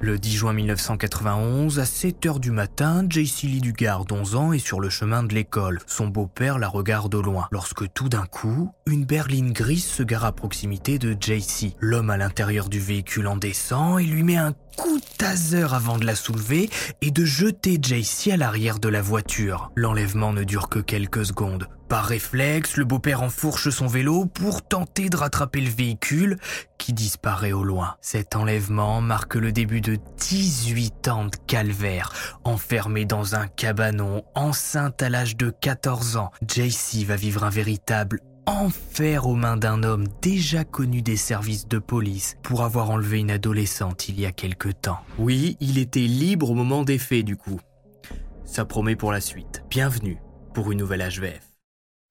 Le 10 juin 1991, à 7h du matin, JC Lee Dugard, 11 ans, est sur le chemin de l'école. Son beau-père la regarde au loin. Lorsque tout d'un coup, une berline grise se gare à proximité de JC. L'homme à l'intérieur du véhicule en descend et lui met un coup de taser avant de la soulever et de jeter JC à l'arrière de la voiture. L'enlèvement ne dure que quelques secondes. Par réflexe, le beau-père enfourche son vélo pour tenter de rattraper le véhicule qui disparaît au loin. Cet enlèvement marque le début de 18 ans de calvaire. Enfermé dans un cabanon, enceinte à l'âge de 14 ans, JC va vivre un véritable enfer aux mains d'un homme déjà connu des services de police pour avoir enlevé une adolescente il y a quelque temps. Oui, il était libre au moment des faits du coup. Ça promet pour la suite. Bienvenue pour une nouvelle HVF.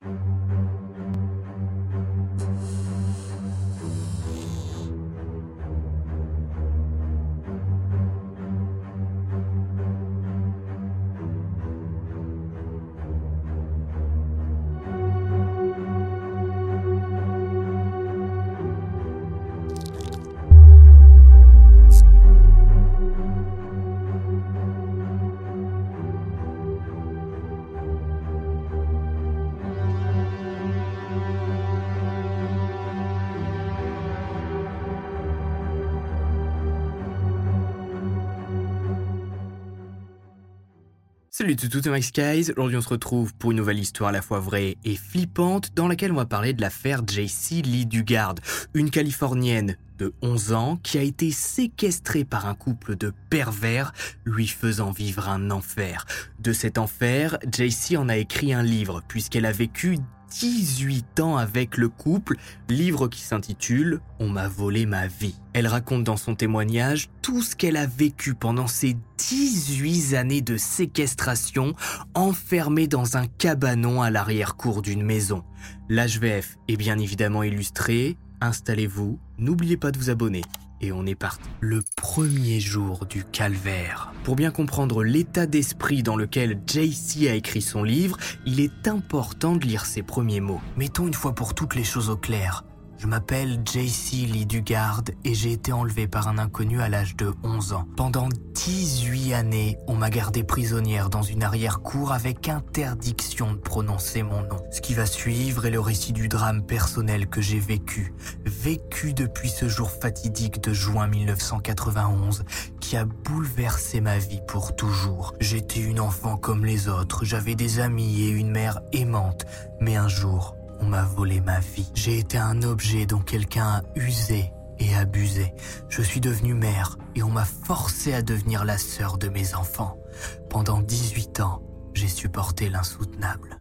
Thank you. Salut tout tout Max Skies, aujourd'hui on se retrouve pour une nouvelle histoire à la fois vraie et flippante dans laquelle on va parler de l'affaire JC Lee Dugard, une Californienne de 11 ans qui a été séquestrée par un couple de pervers lui faisant vivre un enfer. De cet enfer, JC en a écrit un livre puisqu'elle a vécu 18 ans avec le couple, livre qui s'intitule On m'a volé ma vie. Elle raconte dans son témoignage tout ce qu'elle a vécu pendant ces 18 années de séquestration, enfermée dans un cabanon à l'arrière-cour d'une maison. L'HVF est bien évidemment illustré. Installez-vous, n'oubliez pas de vous abonner et on est parti. Le premier jour du calvaire. Pour bien comprendre l'état d'esprit dans lequel JC a écrit son livre, il est important de lire ses premiers mots. Mettons une fois pour toutes les choses au clair. Je m'appelle JC Lee Dugard et j'ai été enlevé par un inconnu à l'âge de 11 ans. Pendant 18 années, on m'a gardé prisonnière dans une arrière-cour avec interdiction de prononcer mon nom. Ce qui va suivre est le récit du drame personnel que j'ai vécu, vécu depuis ce jour fatidique de juin 1991 qui a bouleversé ma vie pour toujours. J'étais une enfant comme les autres, j'avais des amis et une mère aimante, mais un jour, m'a volé ma vie. J'ai été un objet dont quelqu'un a usé et abusé. Je suis devenue mère et on m'a forcé à devenir la sœur de mes enfants. Pendant 18 ans, j'ai supporté l'insoutenable.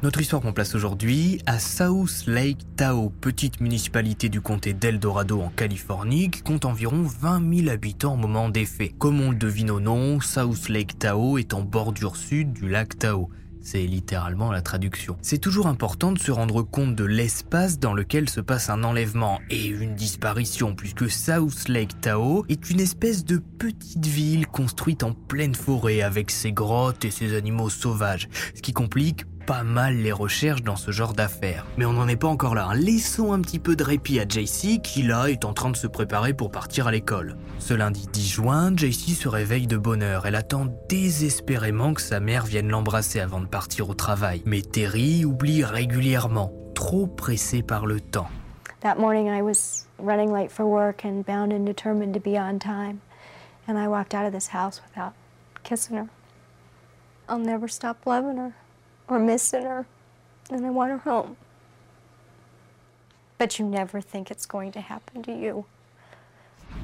Notre histoire qu'on place aujourd'hui à South Lake Tahoe, petite municipalité du comté d'Eldorado en Californie qui compte environ 20 000 habitants au moment des faits. Comme on le devine au nom, South Lake Tahoe est en bordure sud du lac Tahoe. C'est littéralement la traduction. C'est toujours important de se rendre compte de l'espace dans lequel se passe un enlèvement et une disparition, puisque South Lake Tahoe est une espèce de petite ville construite en pleine forêt avec ses grottes et ses animaux sauvages, ce qui complique pas mal les recherches dans ce genre d'affaires. Mais on n'en est pas encore là. hein. Laissons un petit peu de répit à JC qui là est en train de se préparer pour partir à l'école. Ce lundi 10 juin, JC se réveille de bonne heure. Elle attend désespérément que sa mère vienne l'embrasser avant de partir au travail. Mais Terry oublie régulièrement, trop pressée par le temps. That morning, I was running late for work and bound and determined to be on time. And I walked out of this house without kissing her. I'll never stop loving her or missing her, and I want her home. But you never think it's going to happen to you.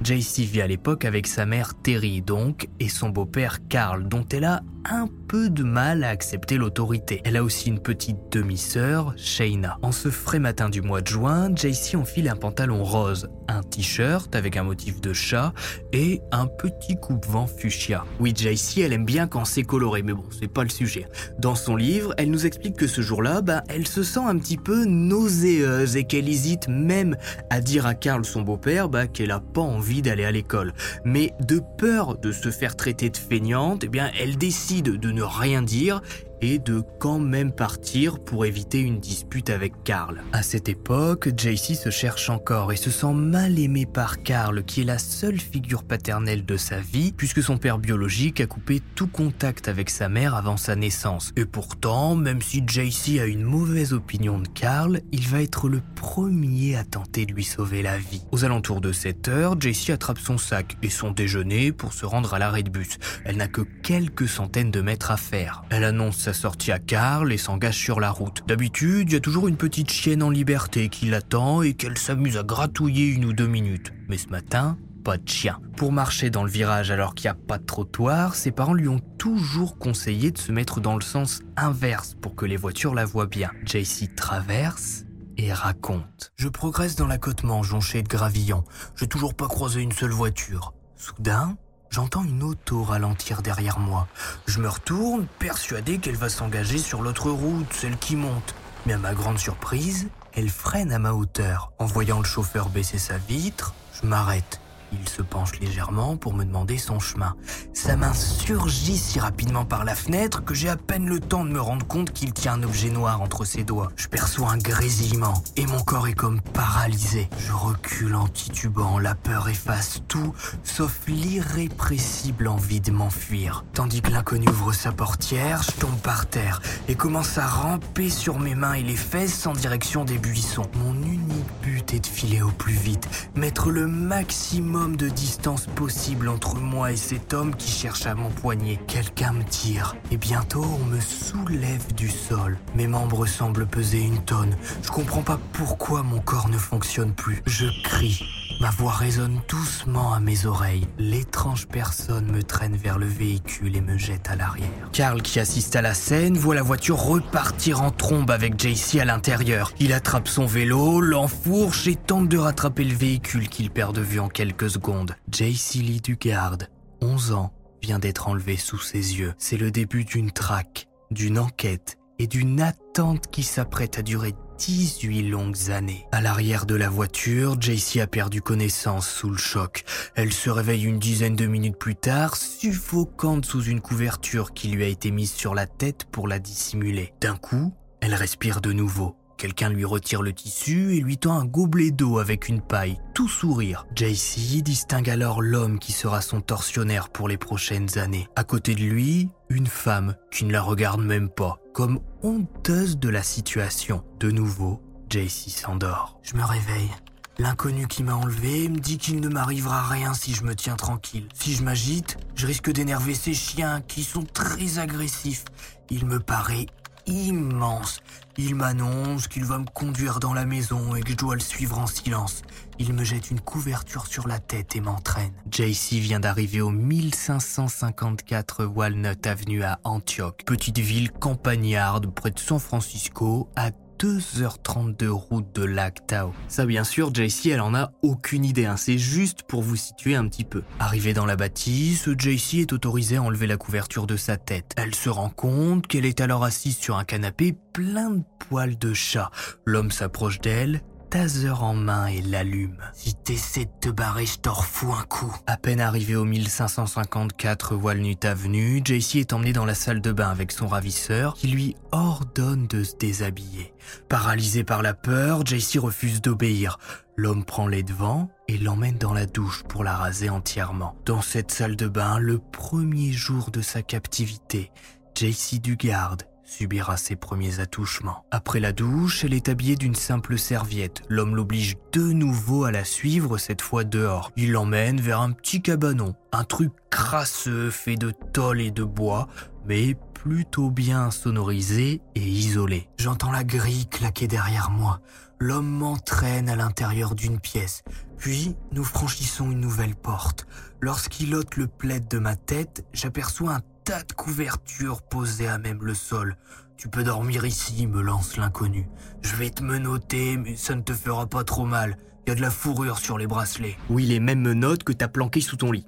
JC vit à l'époque avec sa mère Terry donc et son beau-père Carl dont elle a un peu de mal à accepter l'autorité. Elle a aussi une petite demi-sœur, Shayna. En ce frais matin du mois de juin, JC enfile un pantalon rose, un t-shirt avec un motif de chat et un petit coupe-vent fuchsia. Oui, JC, elle aime bien quand c'est coloré, mais bon, c'est pas le sujet. Dans son livre, elle nous explique que ce jour-là, bah, elle se sent un petit peu nauséeuse et qu'elle hésite même à dire à Carl, son beau-père, bah, qu'elle a pas envie d'aller à l'école. Mais de peur de se faire traiter de feignante, eh bien, elle décide de ne rien dire de quand même partir pour éviter une dispute avec Carl. À cette époque, JC se cherche encore et se sent mal aimé par Carl, qui est la seule figure paternelle de sa vie, puisque son père biologique a coupé tout contact avec sa mère avant sa naissance. Et pourtant, même si JC a une mauvaise opinion de Carl, il va être le premier à tenter de lui sauver la vie. Aux alentours de 7 heures, JC attrape son sac et son déjeuner pour se rendre à l'arrêt de bus. Elle n'a que quelques centaines de mètres à faire. Elle annonce sortie à Carl et s'engage sur la route. D'habitude, il y a toujours une petite chienne en liberté qui l'attend et qu'elle s'amuse à gratouiller une ou deux minutes. Mais ce matin, pas de chien. Pour marcher dans le virage alors qu'il n'y a pas de trottoir, ses parents lui ont toujours conseillé de se mettre dans le sens inverse pour que les voitures la voient bien. JC traverse et raconte. Je progresse dans l'accotement jonché de gravillons. J'ai toujours pas croisé une seule voiture. Soudain, J'entends une auto ralentir derrière moi. Je me retourne, persuadé qu'elle va s'engager sur l'autre route, celle qui monte. Mais à ma grande surprise, elle freine à ma hauteur. En voyant le chauffeur baisser sa vitre, je m'arrête. Il se penche légèrement pour me demander son chemin. Sa main surgit si rapidement par la fenêtre que j'ai à peine le temps de me rendre compte qu'il tient un objet noir entre ses doigts. Je perçois un grésillement et mon corps est comme paralysé. Je recule en titubant, la peur efface tout sauf l'irrépressible envie de m'enfuir. Tandis que l'inconnu ouvre sa portière, je tombe par terre et commence à ramper sur mes mains et les fesses en direction des buissons. Mon unique but est de filer au plus vite, mettre le maximum de distance possible entre moi et cet homme qui cherche à m'empoigner. Quelqu'un me tire et bientôt on me soulève du sol. Mes membres semblent peser une tonne. Je comprends pas pourquoi mon corps ne fonctionne plus. Je crie. Ma voix résonne doucement à mes oreilles. L'étrange personne me traîne vers le véhicule et me jette à l'arrière. Carl, qui assiste à la scène, voit la voiture repartir en trombe avec JC à l'intérieur. Il attrape son vélo, l'enfourche et tente de rattraper le véhicule qu'il perd de vue en quelques secondes. JC Lee Dugarde, 11 ans, vient d'être enlevé sous ses yeux. C'est le début d'une traque, d'une enquête et d'une attente qui s'apprête à durer 18 longues années. À l'arrière de la voiture, JC a perdu connaissance sous le choc. Elle se réveille une dizaine de minutes plus tard, suffocante sous une couverture qui lui a été mise sur la tête pour la dissimuler. D'un coup, elle respire de nouveau. Quelqu'un lui retire le tissu et lui tend un gobelet d'eau avec une paille, tout sourire. JC distingue alors l'homme qui sera son tortionnaire pour les prochaines années. À côté de lui, une femme qui ne la regarde même pas, comme honteuse de la situation. De nouveau, JC s'endort. Je me réveille. L'inconnu qui m'a enlevé me dit qu'il ne m'arrivera rien si je me tiens tranquille. Si je m'agite, je risque d'énerver ces chiens qui sont très agressifs. Il me paraît immense. Il m'annonce qu'il va me conduire dans la maison et que je dois le suivre en silence. Il me jette une couverture sur la tête et m'entraîne. JC vient d'arriver au 1554 Walnut Avenue à Antioch, petite ville campagnarde près de San Francisco, à 2h30 de route de Lac Tao. Ça bien sûr, JC elle en a aucune idée, hein. c'est juste pour vous situer un petit peu. Arrivé dans la bâtisse, JC est autorisée à enlever la couverture de sa tête. Elle se rend compte qu'elle est alors assise sur un canapé plein de poils de chat. L'homme s'approche d'elle taser en main et l'allume. Si t'essaies de te barrer, je t'en refous un coup. À peine arrivé au 1554 Walnut Avenue, JC est emmené dans la salle de bain avec son ravisseur qui lui ordonne de se déshabiller. Paralysé par la peur, JC refuse d'obéir. L'homme prend les devants et l'emmène dans la douche pour la raser entièrement. Dans cette salle de bain, le premier jour de sa captivité, JC Dugarde subira ses premiers attouchements. Après la douche, elle est habillée d'une simple serviette. L'homme l'oblige de nouveau à la suivre, cette fois dehors. Il l'emmène vers un petit cabanon, un truc crasseux fait de tôle et de bois, mais plutôt bien sonorisé et isolé. J'entends la grille claquer derrière moi. L'homme m'entraîne à l'intérieur d'une pièce. Puis, nous franchissons une nouvelle porte. Lorsqu'il ôte le plaid de ma tête, j'aperçois un tas de couvertures posées à même le sol. Tu peux dormir ici, me lance l'inconnu. Je vais te menotter, mais ça ne te fera pas trop mal. Il y a de la fourrure sur les bracelets. Oui, les mêmes menottes que t'as planquées sous ton lit.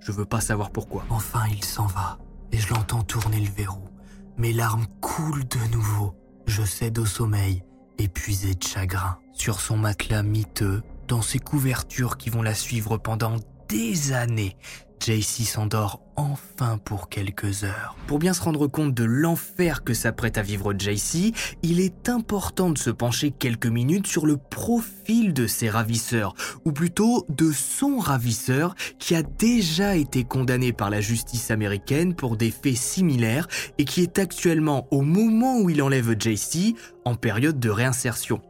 Je veux pas savoir pourquoi. Enfin, il s'en va, et je l'entends tourner le verrou. Mes larmes coulent de nouveau. Je cède au sommeil, épuisé de chagrin. Sur son matelas miteux, dans ses couvertures qui vont la suivre pendant des années, JC s'endort enfin pour quelques heures. Pour bien se rendre compte de l'enfer que s'apprête à vivre JC, il est important de se pencher quelques minutes sur le profil de ses ravisseurs, ou plutôt de son ravisseur qui a déjà été condamné par la justice américaine pour des faits similaires et qui est actuellement, au moment où il enlève JC, en période de réinsertion.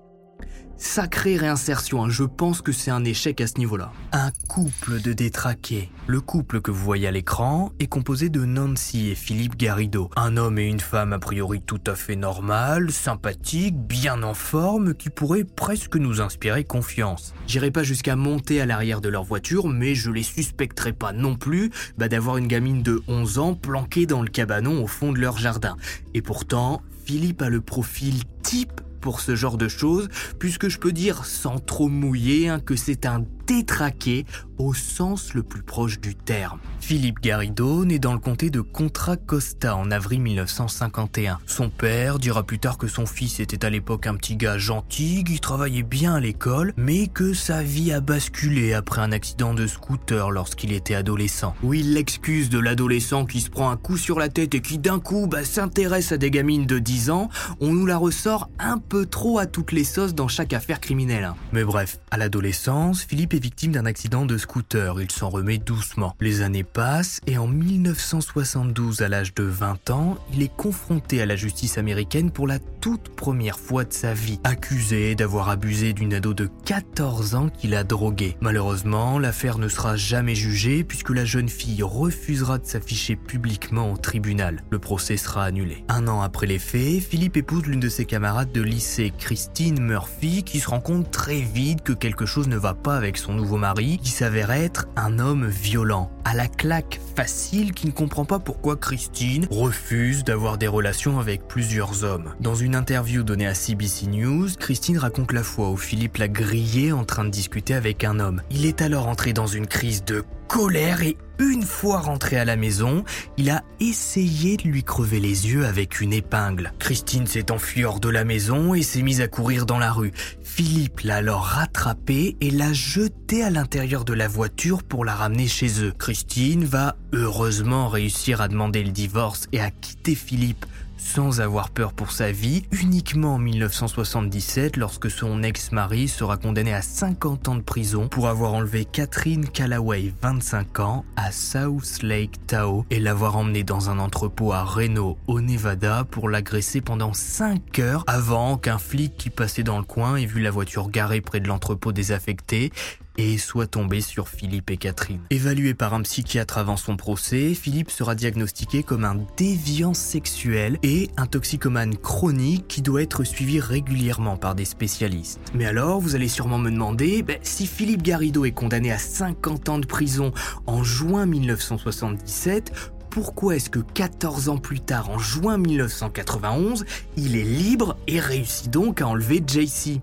Sacrée réinsertion, hein. je pense que c'est un échec à ce niveau-là. Un couple de détraqués. Le couple que vous voyez à l'écran est composé de Nancy et Philippe Garrido. Un homme et une femme a priori tout à fait normal, sympathiques, bien en forme, qui pourraient presque nous inspirer confiance. J'irai pas jusqu'à monter à l'arrière de leur voiture, mais je les suspecterai pas non plus bah, d'avoir une gamine de 11 ans planquée dans le cabanon au fond de leur jardin. Et pourtant, Philippe a le profil type pour ce genre de choses, puisque je peux dire sans trop mouiller hein, que c'est un détraqué au sens le plus proche du terme. Philippe Garrido naît dans le comté de Contra Costa en avril 1951. Son père dira plus tard que son fils était à l'époque un petit gars gentil, qui travaillait bien à l'école, mais que sa vie a basculé après un accident de scooter lorsqu'il était adolescent. Oui, l'excuse de l'adolescent qui se prend un coup sur la tête et qui d'un coup bah, s'intéresse à des gamines de 10 ans, on nous la ressort un peu trop à toutes les sauces dans chaque affaire criminelle. Hein. Mais bref, à l'adolescence, Philippe est victime d'un accident de scooter, il s'en remet doucement. Les années passent et en 1972, à l'âge de 20 ans, il est confronté à la justice américaine pour la toute première fois de sa vie, accusé d'avoir abusé d'une ado de 14 ans qu'il a drogué. Malheureusement, l'affaire ne sera jamais jugée puisque la jeune fille refusera de s'afficher publiquement au tribunal. Le procès sera annulé. Un an après les faits, Philippe épouse l'une de ses camarades de lycée, Christine Murphy, qui se rend compte très vite que quelque chose ne va pas avec son nouveau mari, qui s'avère être un homme violent, à la claque facile qui ne comprend pas pourquoi Christine refuse d'avoir des relations avec plusieurs hommes. Dans une interview donnée à CBC News, Christine raconte la fois où Philippe l'a grillé en train de discuter avec un homme. Il est alors entré dans une crise de colère et une fois rentré à la maison, il a essayé de lui crever les yeux avec une épingle. Christine s'est enfuie hors de la maison et s'est mise à courir dans la rue. Philippe l'a alors rattrapée et l'a jetée à l'intérieur de la voiture pour la ramener chez eux. Christine va heureusement réussir à demander le divorce et à quitter Philippe sans avoir peur pour sa vie, uniquement en 1977 lorsque son ex-mari sera condamné à 50 ans de prison pour avoir enlevé Catherine Callaway, 25 ans, à South Lake Tahoe et l'avoir emmenée dans un entrepôt à Reno, au Nevada, pour l'agresser pendant 5 heures avant qu'un flic qui passait dans le coin ait vu la voiture garée près de l'entrepôt désaffecté et soit tombé sur Philippe et Catherine. Évalué par un psychiatre avant son procès, Philippe sera diagnostiqué comme un déviant sexuel et un toxicomane chronique qui doit être suivi régulièrement par des spécialistes. Mais alors, vous allez sûrement me demander, ben, si Philippe Garrido est condamné à 50 ans de prison en juin 1977, pourquoi est-ce que 14 ans plus tard, en juin 1991, il est libre et réussit donc à enlever JC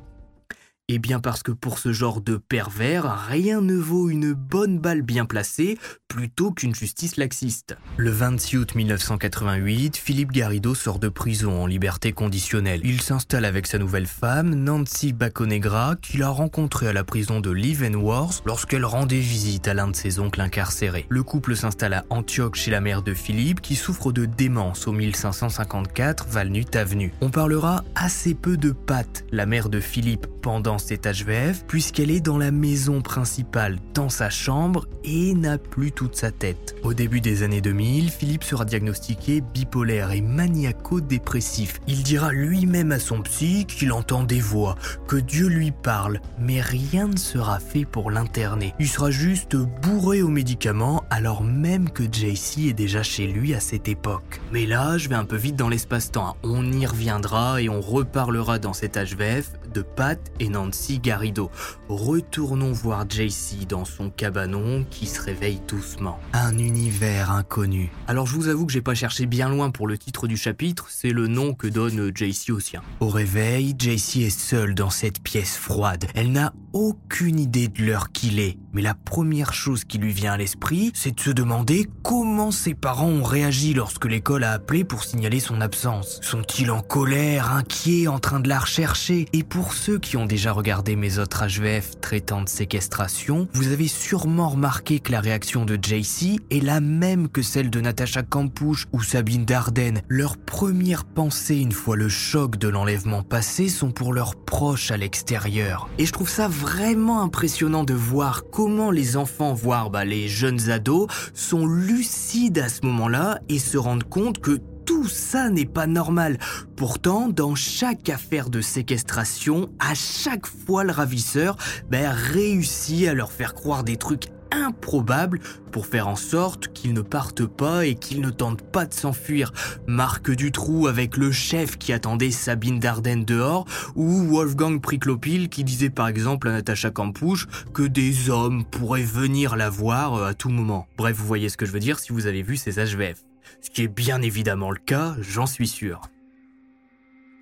eh bien parce que pour ce genre de pervers, rien ne vaut une bonne balle bien placée plutôt qu'une justice laxiste. Le 26 août 1988, Philippe Garrido sort de prison en liberté conditionnelle. Il s'installe avec sa nouvelle femme, Nancy Baconegra, qu'il a rencontrée à la prison de Leavenworth lorsqu'elle rendait visite à l'un de ses oncles incarcérés. Le couple s'installe à Antioche chez la mère de Philippe qui souffre de démence au 1554 Valnut Avenue. On parlera assez peu de Pat, la mère de Philippe, pendant dans cet HVF puisqu'elle est dans la maison principale, dans sa chambre et n'a plus toute sa tête. Au début des années 2000, Philippe sera diagnostiqué bipolaire et maniaco-dépressif. Il dira lui-même à son psy qu'il entend des voix, que Dieu lui parle, mais rien ne sera fait pour l'interner. Il sera juste bourré aux médicaments alors même que JC est déjà chez lui à cette époque. Mais là, je vais un peu vite dans l'espace-temps. On y reviendra et on reparlera dans cet HVF de Pat et Nancy Garrido. Retournons voir JC dans son cabanon qui se réveille doucement. Un univers inconnu. Alors je vous avoue que j'ai pas cherché bien loin pour le titre du chapitre, c'est le nom que donne JC au sien. Au réveil, JC est seule dans cette pièce froide. Elle n'a aucune idée de l'heure qu'il est. Mais la première chose qui lui vient à l'esprit, c'est de se demander comment ses parents ont réagi lorsque l'école a appelé pour signaler son absence. Sont-ils en colère, inquiets, en train de la rechercher? Et pour ceux qui ont déjà regardé mes autres HVF traitant de séquestration, vous avez sûrement remarqué que la réaction de JC est la même que celle de Natasha Campouche ou Sabine Dardenne. Leurs premières pensées une fois le choc de l'enlèvement passé sont pour leurs proches à l'extérieur. Et je trouve ça vraiment impressionnant de voir comment les enfants, voire bah, les jeunes ados, sont lucides à ce moment-là et se rendent compte que tout ça n'est pas normal. Pourtant, dans chaque affaire de séquestration, à chaque fois le ravisseur bah, réussit à leur faire croire des trucs improbable pour faire en sorte qu'ils ne partent pas et qu'ils ne tentent pas de s'enfuir. Marc Dutroux avec le chef qui attendait Sabine Dardenne dehors ou Wolfgang Priklopil qui disait par exemple à Natacha Campouche que des hommes pourraient venir la voir à tout moment. Bref, vous voyez ce que je veux dire si vous avez vu ces HVF. Ce qui est bien évidemment le cas, j'en suis sûr.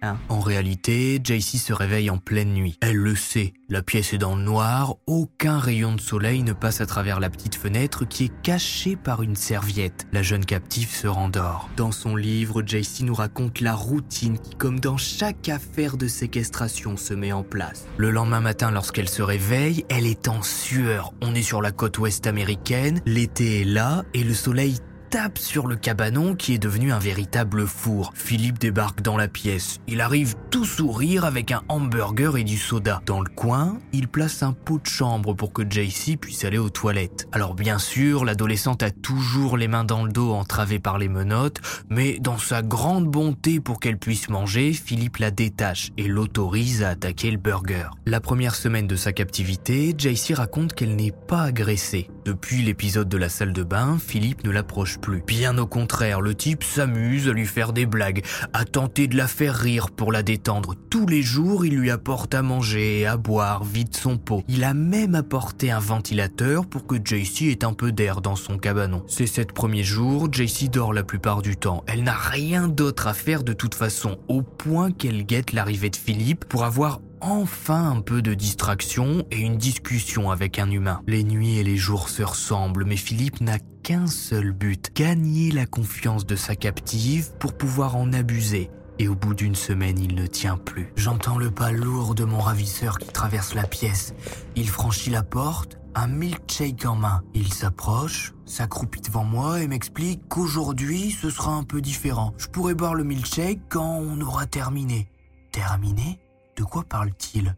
Hein? en réalité, JC se réveille en pleine nuit. Elle le sait, la pièce est dans le noir, aucun rayon de soleil ne passe à travers la petite fenêtre qui est cachée par une serviette. La jeune captive se rendort. Dans son livre, JC nous raconte la routine qui, comme dans chaque affaire de séquestration, se met en place. Le lendemain matin, lorsqu'elle se réveille, elle est en sueur. On est sur la côte ouest américaine, l'été est là et le soleil tape sur le cabanon qui est devenu un véritable four. Philippe débarque dans la pièce. Il arrive tout sourire avec un hamburger et du soda. Dans le coin, il place un pot de chambre pour que JC puisse aller aux toilettes. Alors bien sûr, l'adolescente a toujours les mains dans le dos entravées par les menottes, mais dans sa grande bonté pour qu'elle puisse manger, Philippe la détache et l'autorise à attaquer le burger. La première semaine de sa captivité, JC raconte qu'elle n'est pas agressée. Depuis l'épisode de la salle de bain, Philippe ne l'approche plus. Bien au contraire, le type s'amuse à lui faire des blagues, à tenter de la faire rire pour la détendre. Tous les jours, il lui apporte à manger à boire, vide son pot. Il a même apporté un ventilateur pour que JC ait un peu d'air dans son cabanon. Ces sept premiers jours, JC dort la plupart du temps. Elle n'a rien d'autre à faire de toute façon, au point qu'elle guette l'arrivée de Philippe pour avoir enfin un peu de distraction et une discussion avec un humain. Les nuits et les jours se ressemblent, mais Philippe n'a qu'un seul but, gagner la confiance de sa captive pour pouvoir en abuser. Et au bout d'une semaine, il ne tient plus. J'entends le pas lourd de mon ravisseur qui traverse la pièce. Il franchit la porte, un milkshake en main. Il s'approche, s'accroupit devant moi et m'explique qu'aujourd'hui, ce sera un peu différent. Je pourrai boire le milkshake quand on aura terminé. Terminé? De quoi parle-t-il?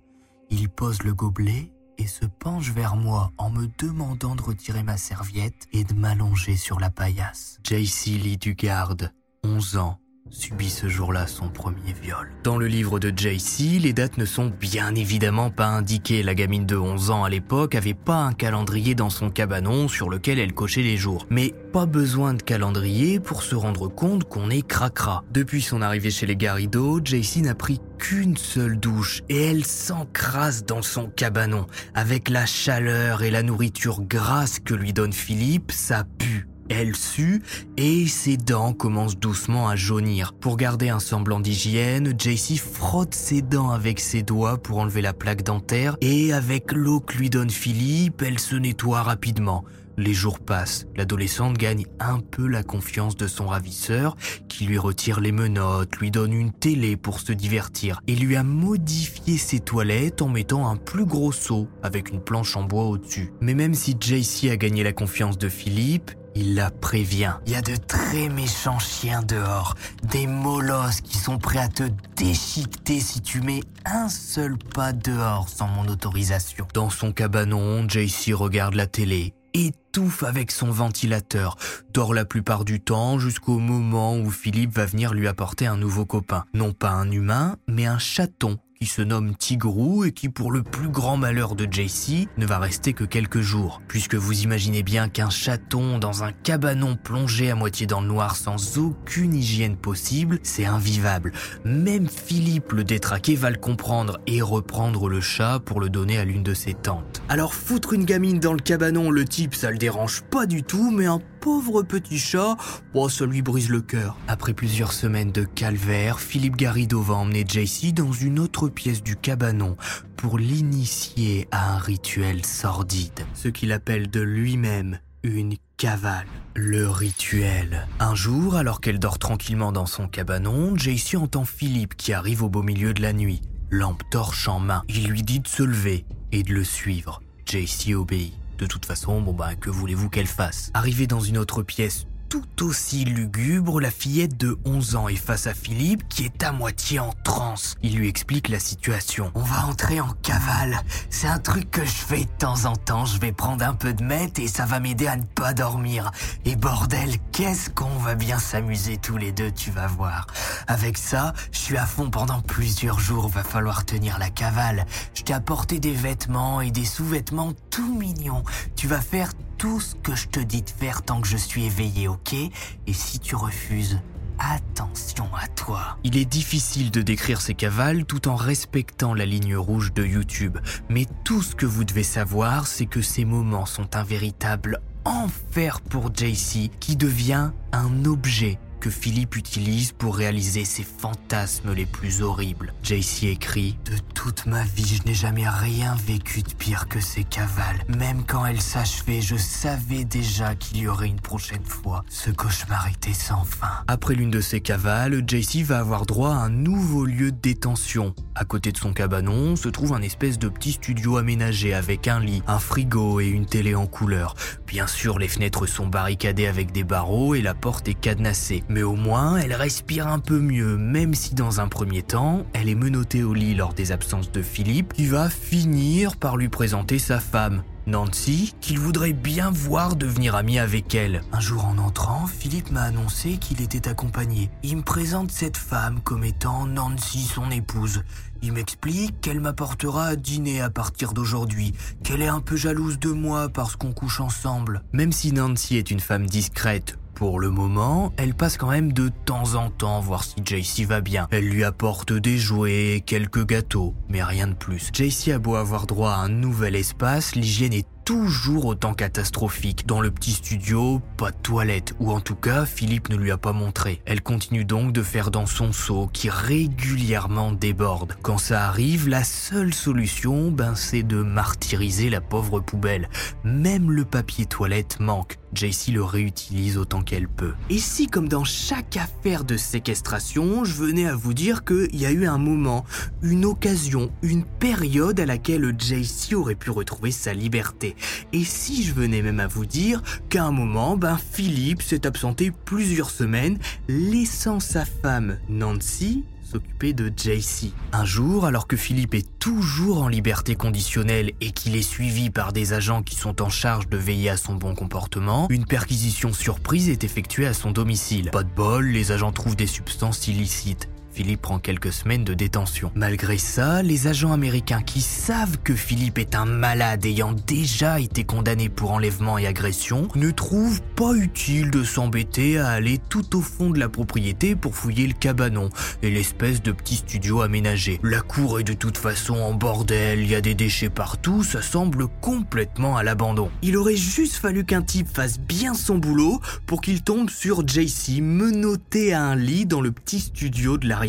Il pose le gobelet et se penche vers moi en me demandant de retirer ma serviette et de m'allonger sur la paillasse. JC Lee Dugard, 11 ans, subit ce jour-là son premier viol. Dans le livre de JC, les dates ne sont bien évidemment pas indiquées. La gamine de 11 ans à l'époque avait pas un calendrier dans son cabanon sur lequel elle cochait les jours. Mais pas besoin de calendrier pour se rendre compte qu'on est cracra. Depuis son arrivée chez les Garrido, JC n'a pris qu'une seule douche et elle s'encrasse dans son cabanon. Avec la chaleur et la nourriture grasse que lui donne Philippe, ça pue. Elle sue et ses dents commencent doucement à jaunir. Pour garder un semblant d'hygiène, JC frotte ses dents avec ses doigts pour enlever la plaque dentaire et avec l'eau que lui donne Philippe, elle se nettoie rapidement. Les jours passent, l'adolescente gagne un peu la confiance de son ravisseur qui lui retire les menottes, lui donne une télé pour se divertir et lui a modifié ses toilettes en mettant un plus gros seau avec une planche en bois au-dessus. Mais même si JC a gagné la confiance de Philippe, il la prévient. Il y a de très méchants chiens dehors, des molosses qui sont prêts à te déchiqueter si tu mets un seul pas dehors sans mon autorisation. Dans son cabanon, JC regarde la télé, étouffe avec son ventilateur, dort la plupart du temps jusqu'au moment où Philippe va venir lui apporter un nouveau copain. Non pas un humain, mais un chaton qui se nomme Tigrou et qui, pour le plus grand malheur de JC, ne va rester que quelques jours. Puisque vous imaginez bien qu'un chaton dans un cabanon plongé à moitié dans le noir sans aucune hygiène possible, c'est invivable. Même Philippe le détraqué va le comprendre et reprendre le chat pour le donner à l'une de ses tantes. Alors foutre une gamine dans le cabanon, le type, ça le dérange pas du tout, mais un pauvre petit chat, bon, ça lui brise le cœur. Après plusieurs semaines de calvaire, Philippe Garrido va emmener JC dans une autre pièce du cabanon pour l'initier à un rituel sordide, ce qu'il appelle de lui-même une cavale. Le rituel. Un jour, alors qu'elle dort tranquillement dans son cabanon, JC entend Philippe qui arrive au beau milieu de la nuit, lampe torche en main. Il lui dit de se lever et de le suivre. JC obéit. De toute façon, bon bah, que voulez-vous qu'elle fasse? Arrivée dans une autre pièce tout aussi lugubre, la fillette de 11 ans est face à Philippe qui est à moitié en transe. Il lui explique la situation. On va entrer en cavale. C'est un truc que je fais de temps en temps. Je vais prendre un peu de meth et ça va m'aider à ne pas dormir. Et bordel, qu'est-ce qu'on va bien s'amuser tous les deux, tu vas voir. Avec ça, je suis à fond pendant plusieurs jours. Va falloir tenir la cavale. Je t'ai apporté des vêtements et des sous-vêtements tout mignons. Tu vas faire tout ce que je te dis de faire tant que je suis éveillé, ok? Et si tu refuses, attention à toi. Il est difficile de décrire ces cavales tout en respectant la ligne rouge de YouTube, mais tout ce que vous devez savoir, c'est que ces moments sont un véritable enfer pour JC qui devient un objet que Philippe utilise pour réaliser ses fantasmes les plus horribles. JC écrit De toute ma vie, je n'ai jamais rien vécu de pire que ces cavales. Même quand elles s'achevaient, je savais déjà qu'il y aurait une prochaine fois. Ce cauchemar était sans fin. Après l'une de ces cavales, JC va avoir droit à un nouveau lieu de détention. À côté de son cabanon se trouve un espèce de petit studio aménagé avec un lit, un frigo et une télé en couleur. Bien sûr, les fenêtres sont barricadées avec des barreaux et la porte est cadenassée. Mais au moins, elle respire un peu mieux, même si dans un premier temps, elle est menottée au lit lors des absences de Philippe, qui va finir par lui présenter sa femme. Nancy, qu'il voudrait bien voir devenir ami avec elle. Un jour en entrant, Philippe m'a annoncé qu'il était accompagné. Il me présente cette femme comme étant Nancy, son épouse. Il m'explique qu'elle m'apportera à dîner à partir d'aujourd'hui, qu'elle est un peu jalouse de moi parce qu'on couche ensemble. Même si Nancy est une femme discrète, pour le moment, elle passe quand même de temps en temps voir si JC va bien. Elle lui apporte des jouets, quelques gâteaux, mais rien de plus. JC a beau avoir droit à un nouvel espace, l'hygiène est toujours autant catastrophique. Dans le petit studio, pas de toilette, ou en tout cas, Philippe ne lui a pas montré. Elle continue donc de faire dans son seau qui régulièrement déborde. Quand ça arrive, la seule solution, ben, c'est de martyriser la pauvre poubelle. Même le papier toilette manque. JC le réutilise autant qu'elle peut. Et si, comme dans chaque affaire de séquestration, je venais à vous dire qu'il y a eu un moment, une occasion, une période à laquelle JC aurait pu retrouver sa liberté Et si je venais même à vous dire qu'à un moment, ben Philippe s'est absenté plusieurs semaines, laissant sa femme Nancy s'occuper de JC. Un jour, alors que Philippe est toujours en liberté conditionnelle et qu'il est suivi par des agents qui sont en charge de veiller à son bon comportement, une perquisition surprise est effectuée à son domicile. Pas de bol, les agents trouvent des substances illicites. Philippe prend quelques semaines de détention. Malgré ça, les agents américains qui savent que Philippe est un malade ayant déjà été condamné pour enlèvement et agression ne trouvent pas utile de s'embêter à aller tout au fond de la propriété pour fouiller le cabanon et l'espèce de petit studio aménagé. La cour est de toute façon en bordel, il y a des déchets partout, ça semble complètement à l'abandon. Il aurait juste fallu qu'un type fasse bien son boulot pour qu'il tombe sur JC menotté à un lit dans le petit studio de l'arrière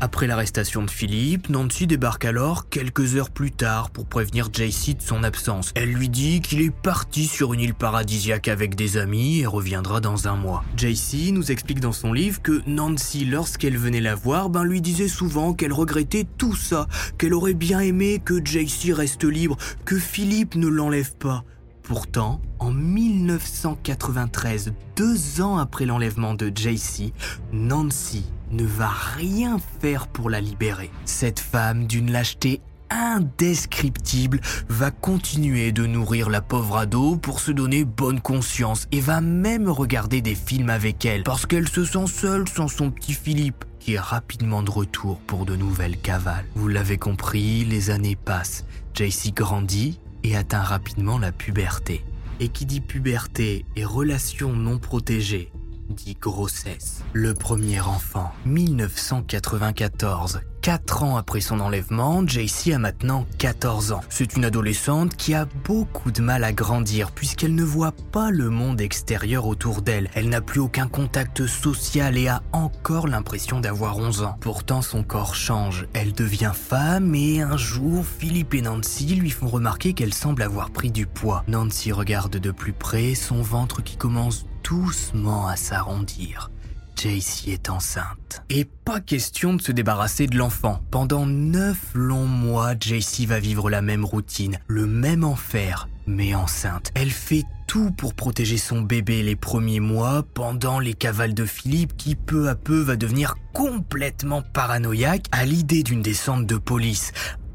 Après l'arrestation de Philippe, Nancy débarque alors quelques heures plus tard pour prévenir JC de son absence. Elle lui dit qu'il est parti sur une île paradisiaque avec des amis et reviendra dans un mois. JC nous explique dans son livre que Nancy, lorsqu'elle venait la voir, ben lui disait souvent qu'elle regrettait tout ça, qu'elle aurait bien aimé que JC reste libre, que Philippe ne l'enlève pas. Pourtant, en 1993, deux ans après l'enlèvement de JC, Nancy ne va rien faire pour la libérer. Cette femme d'une lâcheté indescriptible va continuer de nourrir la pauvre ado pour se donner bonne conscience et va même regarder des films avec elle parce qu'elle se sent seule sans son petit Philippe qui est rapidement de retour pour de nouvelles cavales. Vous l'avez compris, les années passent. JC grandit et atteint rapidement la puberté. Et qui dit puberté et relations non protégées dit grossesse. Le premier enfant, 1994. Quatre ans après son enlèvement, JC a maintenant 14 ans. C'est une adolescente qui a beaucoup de mal à grandir puisqu'elle ne voit pas le monde extérieur autour d'elle. Elle n'a plus aucun contact social et a encore l'impression d'avoir 11 ans. Pourtant, son corps change. Elle devient femme et un jour, Philippe et Nancy lui font remarquer qu'elle semble avoir pris du poids. Nancy regarde de plus près son ventre qui commence doucement à s'arrondir. Jaycee est enceinte. Et pas question de se débarrasser de l'enfant. Pendant neuf longs mois, Jaycee va vivre la même routine, le même enfer, mais enceinte. Elle fait tout pour protéger son bébé les premiers mois pendant les cavales de Philippe qui peu à peu va devenir complètement paranoïaque à l'idée d'une descente de police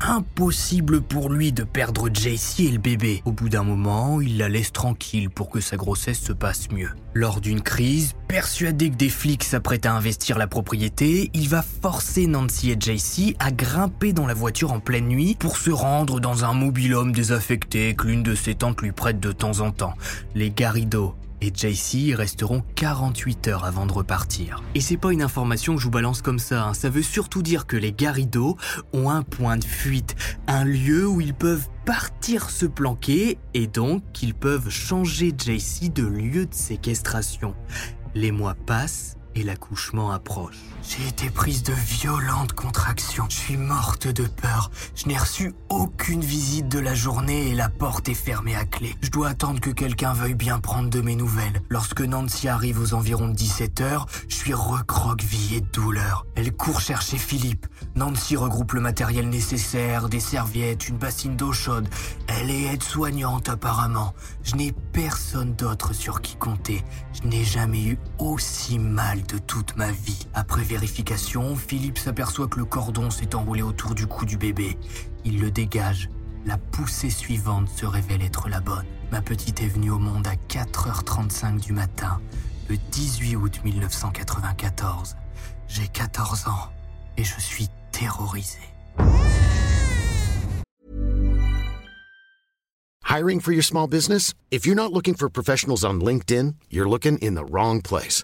impossible pour lui de perdre JC et le bébé. Au bout d'un moment, il la laisse tranquille pour que sa grossesse se passe mieux. Lors d'une crise, persuadé que des flics s'apprêtent à investir la propriété, il va forcer Nancy et JC à grimper dans la voiture en pleine nuit pour se rendre dans un mobil-home désaffecté que l'une de ses tantes lui prête de temps en temps. Les Garrido et JC resteront 48 heures avant de repartir. Et c'est pas une information que je vous balance comme ça, hein. ça veut surtout dire que les Garrido ont un point de fuite, un lieu où ils peuvent partir se planquer et donc qu'ils peuvent changer JC de lieu de séquestration. Les mois passent et l'accouchement approche. J'ai été prise de violentes contractions. Je suis morte de peur. Je n'ai reçu aucune visite de la journée et la porte est fermée à clé. Je dois attendre que quelqu'un veuille bien prendre de mes nouvelles. Lorsque Nancy arrive aux environs de 17 heures, je suis recroquevillée de douleur. Elle court chercher Philippe. Nancy regroupe le matériel nécessaire, des serviettes, une bassine d'eau chaude. Elle est aide-soignante apparemment. Je n'ai personne d'autre sur qui compter. Je n'ai jamais eu aussi mal de toute ma vie. Après vérification, Philippe s'aperçoit que le cordon s'est enroulé autour du cou du bébé. Il le dégage. La poussée suivante se révèle être la bonne. Ma petite est venue au monde à 4h35 du matin, le 18 août 1994. J'ai 14 ans et je suis terrorisé. Hiring for your small business? If you're not looking for professionals on LinkedIn, you're looking in the wrong place.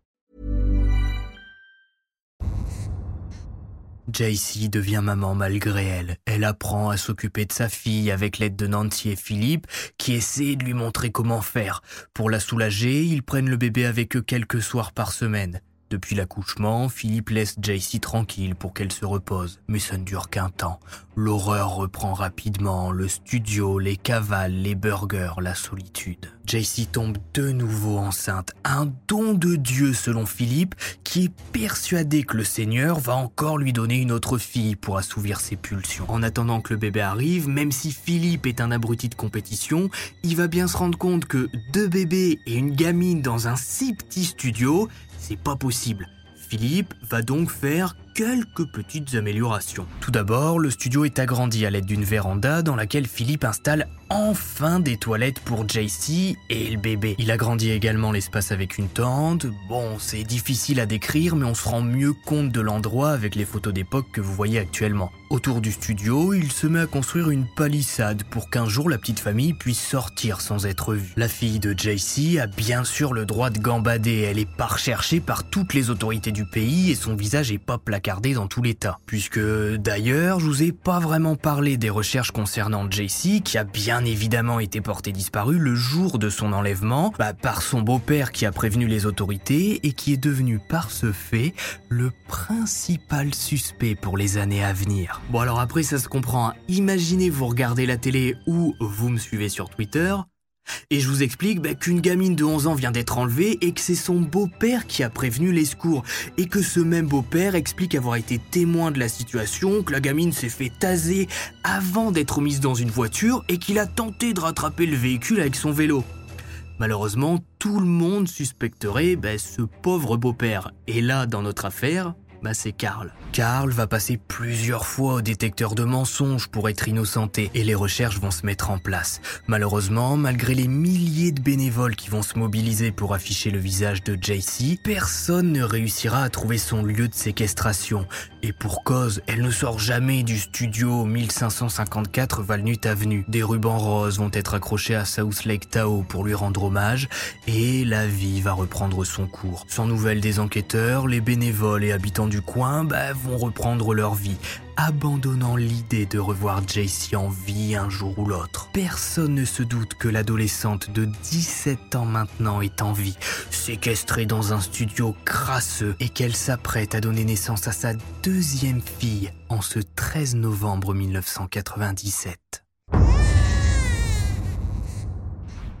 JC devient maman malgré elle. Elle apprend à s'occuper de sa fille avec l'aide de Nancy et Philippe qui essaient de lui montrer comment faire. Pour la soulager, ils prennent le bébé avec eux quelques soirs par semaine. Depuis l'accouchement, Philippe laisse JC tranquille pour qu'elle se repose, mais ça ne dure qu'un temps. L'horreur reprend rapidement, le studio, les cavales, les burgers, la solitude. JC tombe de nouveau enceinte, un don de Dieu selon Philippe, qui est persuadé que le Seigneur va encore lui donner une autre fille pour assouvir ses pulsions. En attendant que le bébé arrive, même si Philippe est un abruti de compétition, il va bien se rendre compte que deux bébés et une gamine dans un si petit studio, c'est pas possible. Philippe va donc faire quelques petites améliorations. Tout d'abord, le studio est agrandi à l'aide d'une véranda dans laquelle Philippe installe enfin des toilettes pour JC et le bébé. Il agrandit également l'espace avec une tente. Bon, c'est difficile à décrire, mais on se rend mieux compte de l'endroit avec les photos d'époque que vous voyez actuellement. Autour du studio, il se met à construire une palissade pour qu'un jour la petite famille puisse sortir sans être vue. La fille de JC a bien sûr le droit de gambader, elle est pas recherchée par toutes les autorités du pays et son visage est pas plaqué placardé dans tout l'état. Puisque d'ailleurs, je vous ai pas vraiment parlé des recherches concernant JC, qui a bien évidemment été porté disparu le jour de son enlèvement, bah, par son beau-père qui a prévenu les autorités et qui est devenu par ce fait le principal suspect pour les années à venir. Bon alors après ça se comprend, hein. imaginez vous regardez la télé ou vous me suivez sur Twitter, et je vous explique bah, qu'une gamine de 11 ans vient d'être enlevée et que c'est son beau-père qui a prévenu les secours. Et que ce même beau-père explique avoir été témoin de la situation, que la gamine s'est fait taser avant d'être mise dans une voiture et qu'il a tenté de rattraper le véhicule avec son vélo. Malheureusement, tout le monde suspecterait bah, ce pauvre beau-père. Et là, dans notre affaire, bah c'est Karl. Karl va passer plusieurs fois au détecteur de mensonges pour être innocenté et les recherches vont se mettre en place. Malheureusement, malgré les milliers de bénévoles qui vont se mobiliser pour afficher le visage de JC, personne ne réussira à trouver son lieu de séquestration. Et pour cause, elle ne sort jamais du studio 1554 Valnut Avenue. Des rubans roses vont être accrochés à South Lake Tao pour lui rendre hommage et la vie va reprendre son cours. Sans nouvelles des enquêteurs, les bénévoles et habitants du coin bah, vont reprendre leur vie, abandonnant l'idée de revoir JC en vie un jour ou l'autre. Personne ne se doute que l'adolescente de 17 ans maintenant est en vie, séquestrée dans un studio crasseux et qu'elle s'apprête à donner naissance à sa deuxième fille en ce 13 novembre 1997.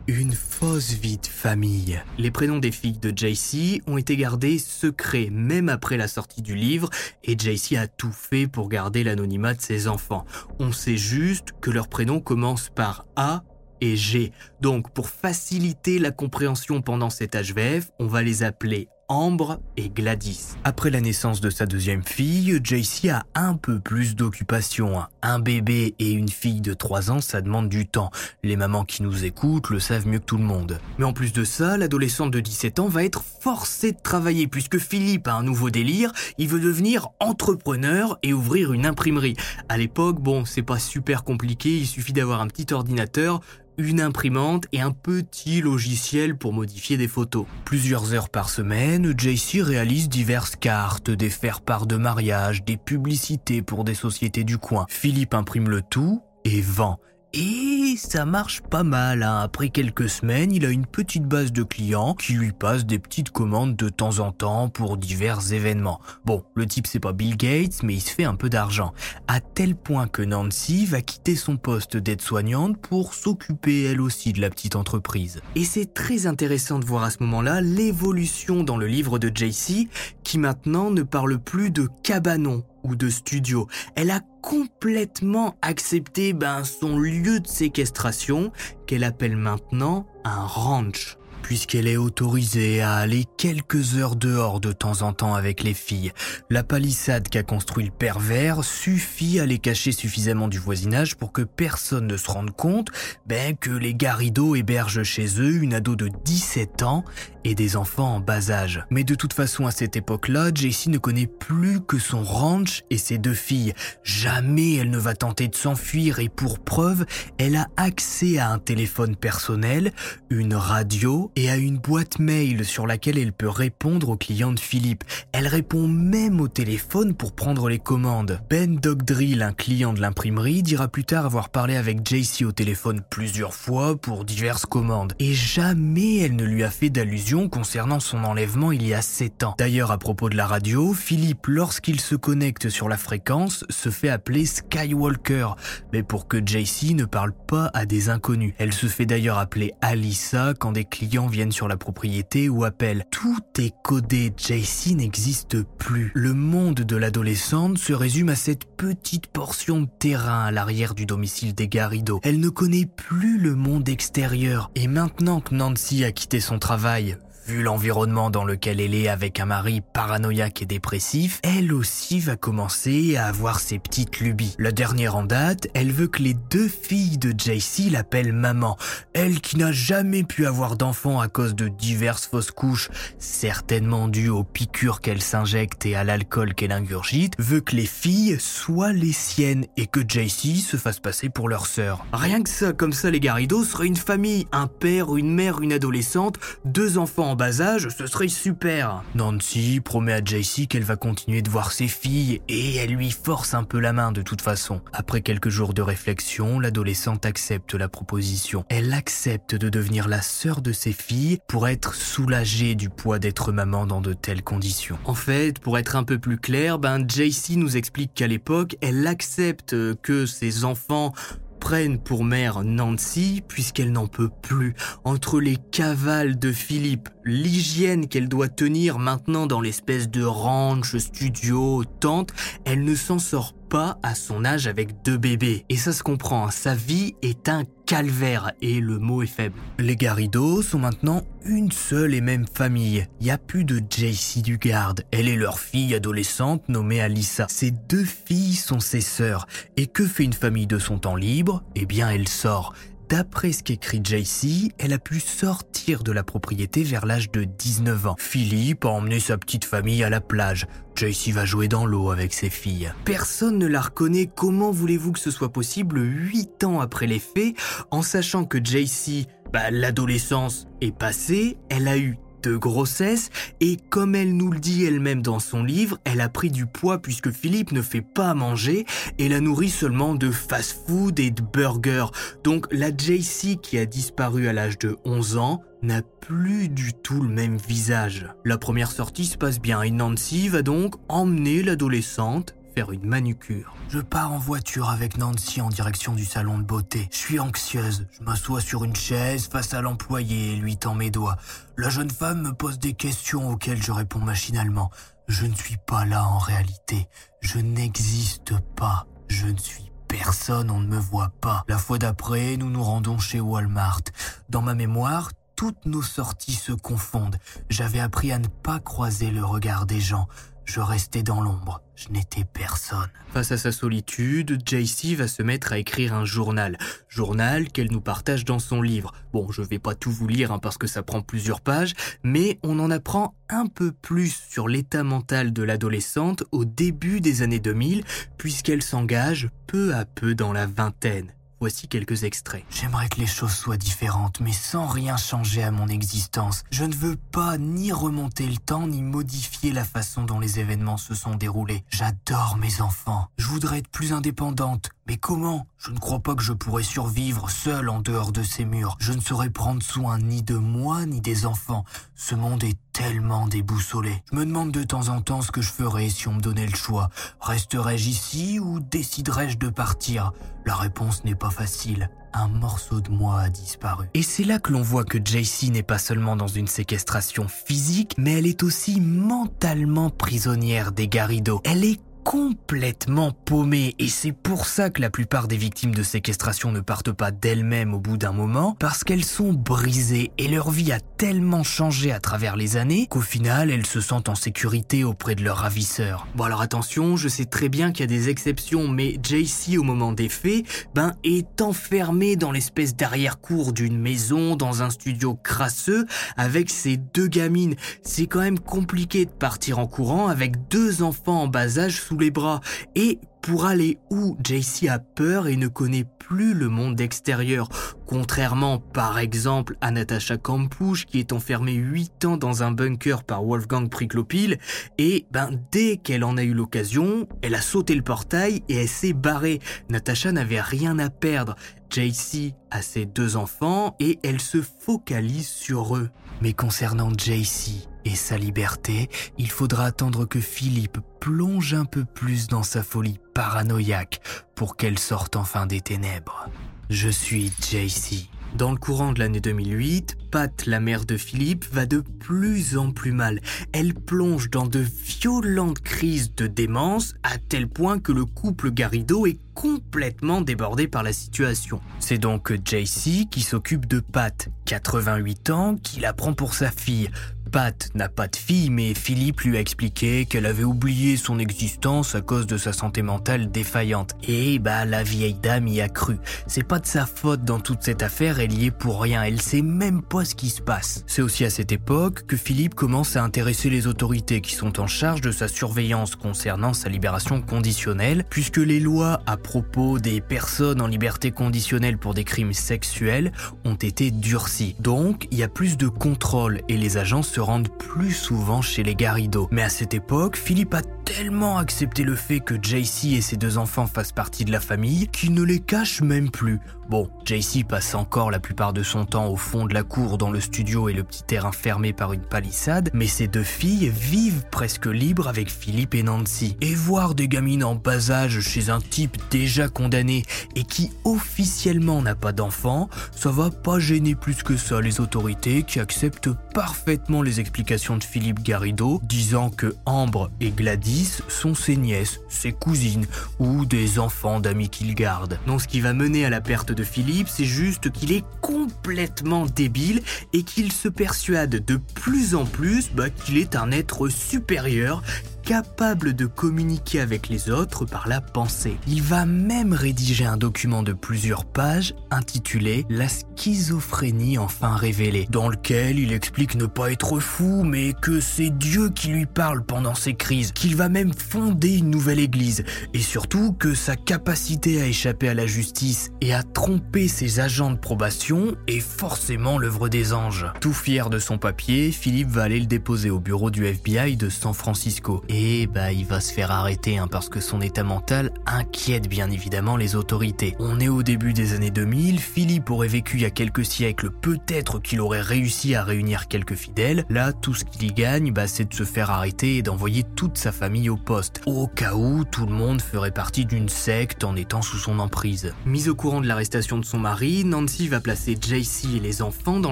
Une fausse vie de famille. Les prénoms des filles de JC ont été gardés secrets même après la sortie du livre et JC a tout fait pour garder l'anonymat de ses enfants. On sait juste que leurs prénoms commencent par A et G. Donc pour faciliter la compréhension pendant cet HVF, on va les appeler Ambre et Gladys. Après la naissance de sa deuxième fille, JC a un peu plus d'occupation. Un bébé et une fille de 3 ans, ça demande du temps. Les mamans qui nous écoutent le savent mieux que tout le monde. Mais en plus de ça, l'adolescente de 17 ans va être forcée de travailler puisque Philippe a un nouveau délire, il veut devenir entrepreneur et ouvrir une imprimerie. À l'époque, bon, c'est pas super compliqué, il suffit d'avoir un petit ordinateur, une imprimante et un petit logiciel pour modifier des photos. Plusieurs heures par semaine, JC réalise diverses cartes, des faire-part de mariage, des publicités pour des sociétés du coin. Philippe imprime le tout et vend. Et ça marche pas mal. Hein. Après quelques semaines, il a une petite base de clients qui lui passent des petites commandes de temps en temps pour divers événements. Bon, le type c'est pas Bill Gates, mais il se fait un peu d'argent. À tel point que Nancy va quitter son poste d'aide-soignante pour s'occuper elle aussi de la petite entreprise. Et c'est très intéressant de voir à ce moment-là l'évolution dans le livre de JC qui maintenant ne parle plus de cabanon ou de studio. Elle a complètement accepté ben, son lieu de séquestration qu'elle appelle maintenant un ranch puisqu'elle est autorisée à aller quelques heures dehors de temps en temps avec les filles. La palissade qu'a construit le pervers suffit à les cacher suffisamment du voisinage pour que personne ne se rende compte ben, que les Garrido hébergent chez eux une ado de 17 ans et des enfants en bas âge. Mais de toute façon, à cette époque-là, Jessie ne connaît plus que son ranch et ses deux filles. Jamais elle ne va tenter de s'enfuir et pour preuve, elle a accès à un téléphone personnel, une radio et à une boîte mail sur laquelle elle peut répondre aux clients de Philippe. Elle répond même au téléphone pour prendre les commandes. Ben Dogdrill, un client de l'imprimerie, dira plus tard avoir parlé avec JC au téléphone plusieurs fois pour diverses commandes. Et jamais elle ne lui a fait d'allusion concernant son enlèvement il y a 7 ans. D'ailleurs, à propos de la radio, Philippe, lorsqu'il se connecte sur la fréquence, se fait appeler Skywalker, mais pour que JC ne parle pas à des inconnus. Elle se fait d'ailleurs appeler Alissa quand des clients viennent sur la propriété ou appellent. Tout est codé, JC n'existe plus. Le monde de l'adolescente se résume à cette petite portion de terrain à l'arrière du domicile des Garrido. Elle ne connaît plus le monde extérieur. Et maintenant que Nancy a quitté son travail, Vu l'environnement dans lequel elle est avec un mari paranoïaque et dépressif, elle aussi va commencer à avoir ses petites lubies. La dernière en date, elle veut que les deux filles de JC l'appellent maman. Elle qui n'a jamais pu avoir d'enfant à cause de diverses fausses couches, certainement dues aux piqûres qu'elle s'injecte et à l'alcool qu'elle ingurgite, veut que les filles soient les siennes et que JC se fasse passer pour leur sœur. Rien que ça, comme ça les Garrido seraient une famille, un père, une mère, une adolescente, deux enfants bas âge, ce serait super. Nancy promet à JC qu'elle va continuer de voir ses filles et elle lui force un peu la main de toute façon. Après quelques jours de réflexion, l'adolescente accepte la proposition. Elle accepte de devenir la sœur de ses filles pour être soulagée du poids d'être maman dans de telles conditions. En fait, pour être un peu plus clair, ben JC nous explique qu'à l'époque, elle accepte que ses enfants prennent pour mère Nancy puisqu'elle n'en peut plus. Entre les cavales de Philippe, l'hygiène qu'elle doit tenir maintenant dans l'espèce de ranch, studio, tente, elle ne s'en sort pas à son âge avec deux bébés. Et ça se comprend, hein. sa vie est un calvaire et le mot est faible. Les Garrido sont maintenant une seule et même famille. Il n'y a plus de JC Dugard. Elle est leur fille adolescente nommée Alissa. Ces deux filles sont ses sœurs. Et que fait une famille de son temps libre? Eh bien, elle sort. D'après ce qu'écrit JC, elle a pu sortir de la propriété vers l'âge de 19 ans. Philippe a emmené sa petite famille à la plage. JC va jouer dans l'eau avec ses filles. Personne ne la reconnaît. Comment voulez-vous que ce soit possible 8 ans après les faits, en sachant que JC, bah, l'adolescence est passée, elle a eu de grossesse et comme elle nous le dit elle-même dans son livre, elle a pris du poids puisque Philippe ne fait pas manger et la nourrit seulement de fast-food et de burgers. Donc la JC qui a disparu à l'âge de 11 ans n'a plus du tout le même visage. La première sortie se passe bien et Nancy va donc emmener l'adolescente faire une manucure. Je pars en voiture avec Nancy en direction du salon de beauté. Je suis anxieuse. Je m'assois sur une chaise face à l'employé et lui tends mes doigts. La jeune femme me pose des questions auxquelles je réponds machinalement. Je ne suis pas là en réalité. Je n'existe pas. Je ne suis personne, on ne me voit pas. La fois d'après, nous nous rendons chez Walmart. Dans ma mémoire, toutes nos sorties se confondent. J'avais appris à ne pas croiser le regard des gens. Je restais dans l'ombre, je n'étais personne. Face à sa solitude, JC va se mettre à écrire un journal. Journal qu'elle nous partage dans son livre. Bon, je vais pas tout vous lire hein, parce que ça prend plusieurs pages, mais on en apprend un peu plus sur l'état mental de l'adolescente au début des années 2000, puisqu'elle s'engage peu à peu dans la vingtaine. Voici quelques extraits. J'aimerais que les choses soient différentes, mais sans rien changer à mon existence. Je ne veux pas ni remonter le temps, ni modifier la façon dont les événements se sont déroulés. J'adore mes enfants. Je voudrais être plus indépendante. Mais comment? Je ne crois pas que je pourrais survivre seule en dehors de ces murs. Je ne saurais prendre soin ni de moi ni des enfants. Ce monde est tellement déboussolé. Je me demande de temps en temps ce que je ferais si on me donnait le choix. Resterais-je ici ou déciderais-je de partir? La réponse n'est pas facile. Un morceau de moi a disparu. Et c'est là que l'on voit que JC n'est pas seulement dans une séquestration physique, mais elle est aussi mentalement prisonnière des Garrido. Elle est complètement paumée et c'est pour ça que la plupart des victimes de séquestration ne partent pas d'elles-mêmes au bout d'un moment parce qu'elles sont brisées et leur vie a tellement changé à travers les années qu'au final elles se sentent en sécurité auprès de leur ravisseur. Bon alors attention, je sais très bien qu'il y a des exceptions mais JC au moment des faits, ben est enfermé dans l'espèce d'arrière-cour d'une maison dans un studio crasseux avec ses deux gamines. C'est quand même compliqué de partir en courant avec deux enfants en bas âge les bras. Et pour aller où JC a peur et ne connaît plus le monde extérieur, contrairement par exemple à Natasha Kampusch qui est enfermée 8 ans dans un bunker par Wolfgang Priklopil et ben dès qu'elle en a eu l'occasion, elle a sauté le portail et elle s'est barrée. Natasha n'avait rien à perdre. JC a ses deux enfants et elle se focalise sur eux. Mais concernant JC, et sa liberté, il faudra attendre que Philippe plonge un peu plus dans sa folie paranoïaque pour qu'elle sorte enfin des ténèbres. Je suis JC. Dans le courant de l'année 2008, Pat, la mère de Philippe, va de plus en plus mal. Elle plonge dans de violentes crises de démence à tel point que le couple Garrido est complètement débordé par la situation. C'est donc JC qui s'occupe de Pat, 88 ans, qui la prend pour sa fille. Pat n'a pas de fille, mais Philippe lui a expliqué qu'elle avait oublié son existence à cause de sa santé mentale défaillante. Et bah la vieille dame y a cru. C'est pas de sa faute dans toute cette affaire, elle y est pour rien, elle sait même pas ce qui se passe. C'est aussi à cette époque que Philippe commence à intéresser les autorités qui sont en charge de sa surveillance concernant sa libération conditionnelle, puisque les lois à propos des personnes en liberté conditionnelle pour des crimes sexuels ont été durcies. Donc, il y a plus de contrôle et les agents se rendent plus souvent chez les Garrido. Mais à cette époque, Philippe a tellement accepté le fait que JC et ses deux enfants fassent partie de la famille qu'il ne les cache même plus. Bon, JC passe encore la plupart de son temps au fond de la cour dans le studio et le petit terrain fermé par une palissade, mais ses deux filles vivent presque libres avec Philippe et Nancy. Et voir des gamines en bas âge chez un type déjà condamné et qui officiellement n'a pas d'enfant, ça va pas gêner plus que ça les autorités qui acceptent parfaitement les explications de Philippe Garrido, disant que Ambre et Gladys sont ses nièces, ses cousines ou des enfants d'amis qu'il garde. Non, ce qui va mener à la perte de Philippe, c'est juste qu'il est complètement débile et qu'il se persuade de plus en plus bah, qu'il est un être supérieur capable de communiquer avec les autres par la pensée. Il va même rédiger un document de plusieurs pages intitulé La schizophrénie enfin révélée, dans lequel il explique ne pas être fou, mais que c'est Dieu qui lui parle pendant ses crises, qu'il va même fonder une nouvelle église, et surtout que sa capacité à échapper à la justice et à tromper ses agents de probation est forcément l'œuvre des anges. Tout fier de son papier, Philippe va aller le déposer au bureau du FBI de San Francisco. Bah il va se faire arrêter hein, parce que son état mental inquiète bien évidemment les autorités. On est au début des années 2000, Philippe aurait vécu il y a quelques siècles, peut-être qu'il aurait réussi à réunir quelques fidèles. Là, tout ce qu'il y gagne, bah, c'est de se faire arrêter et d'envoyer toute sa famille au poste, au cas où tout le monde ferait partie d'une secte en étant sous son emprise. Mise au courant de l'arrestation de son mari, Nancy va placer JC et les enfants dans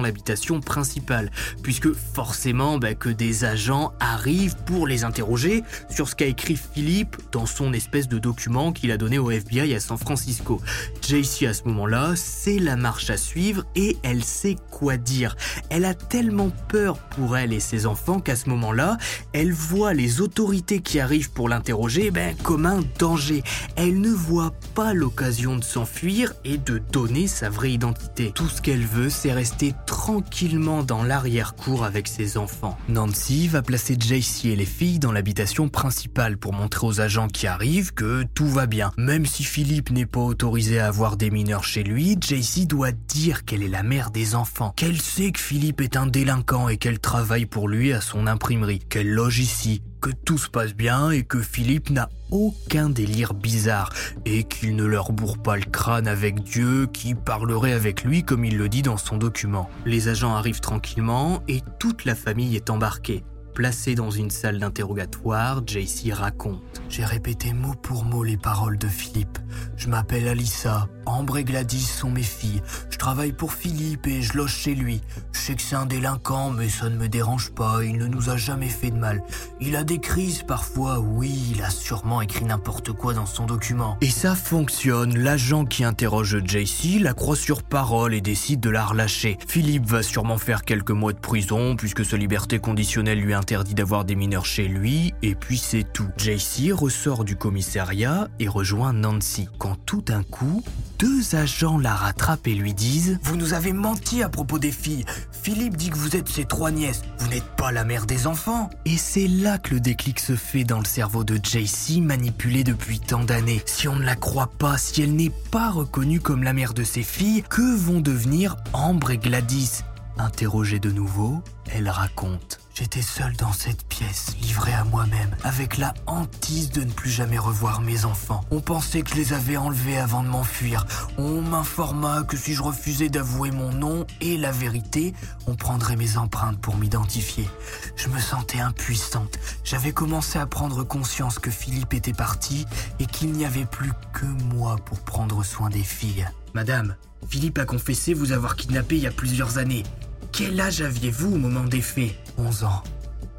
l'habitation principale, puisque forcément bah, que des agents arrivent pour les interroger sur ce qu'a écrit Philippe dans son espèce de document qu'il a donné au FBI à San Francisco. JC à ce moment-là, c'est la marche à suivre et elle sait quoi dire. Elle a tellement peur pour elle et ses enfants qu'à ce moment-là, elle voit les autorités qui arrivent pour l'interroger ben, comme un danger. Elle ne voit pas l'occasion de s'enfuir et de donner sa vraie identité. Tout ce qu'elle veut, c'est rester tranquillement dans l'arrière-cour avec ses enfants. Nancy va placer JC et les filles dans l'habitation principale pour montrer aux agents qui arrivent que tout va bien. Même si Philippe n'est pas autorisé à avoir des mineurs chez lui, JC doit dire qu'elle est la mère des enfants, qu'elle sait que Philippe est un délinquant et qu'elle travaille pour lui à son imprimerie, qu'elle loge ici, que tout se passe bien et que Philippe n'a aucun délire bizarre et qu'il ne leur bourre pas le crâne avec Dieu qui parlerait avec lui comme il le dit dans son document. Les agents arrivent tranquillement et toute la famille est embarquée. Placé dans une salle d'interrogatoire, JC raconte. J'ai répété mot pour mot les paroles de Philippe. Je m'appelle Alissa, Ambre et Gladys sont mes filles. Je travaille pour Philippe et je loge chez lui. Je sais que c'est un délinquant, mais ça ne me dérange pas, il ne nous a jamais fait de mal. Il a des crises parfois, oui, il a sûrement écrit n'importe quoi dans son document. Et ça fonctionne, l'agent qui interroge JC la croit sur parole et décide de la relâcher. Philippe va sûrement faire quelques mois de prison puisque sa liberté conditionnelle lui interdit d'avoir des mineurs chez lui, et puis c'est tout. JC ressort du commissariat et rejoint Nancy, quand tout d'un coup, deux agents la rattrapent et lui disent ⁇ Vous nous avez menti à propos des filles. Philippe dit que vous êtes ses trois nièces. Vous n'êtes pas la mère des enfants. ⁇ Et c'est là que le déclic se fait dans le cerveau de JC, manipulé depuis tant d'années. Si on ne la croit pas, si elle n'est pas reconnue comme la mère de ses filles, que vont devenir Ambre et Gladys? Interrogée de nouveau, elle raconte. J'étais seule dans cette pièce, livrée à moi-même, avec la hantise de ne plus jamais revoir mes enfants. On pensait que je les avais enlevés avant de m'enfuir. On m'informa que si je refusais d'avouer mon nom et la vérité, on prendrait mes empreintes pour m'identifier. Je me sentais impuissante. J'avais commencé à prendre conscience que Philippe était parti et qu'il n'y avait plus que moi pour prendre soin des filles. Madame, Philippe a confessé vous avoir kidnappé il y a plusieurs années. Quel âge aviez-vous au moment des faits 11 ans.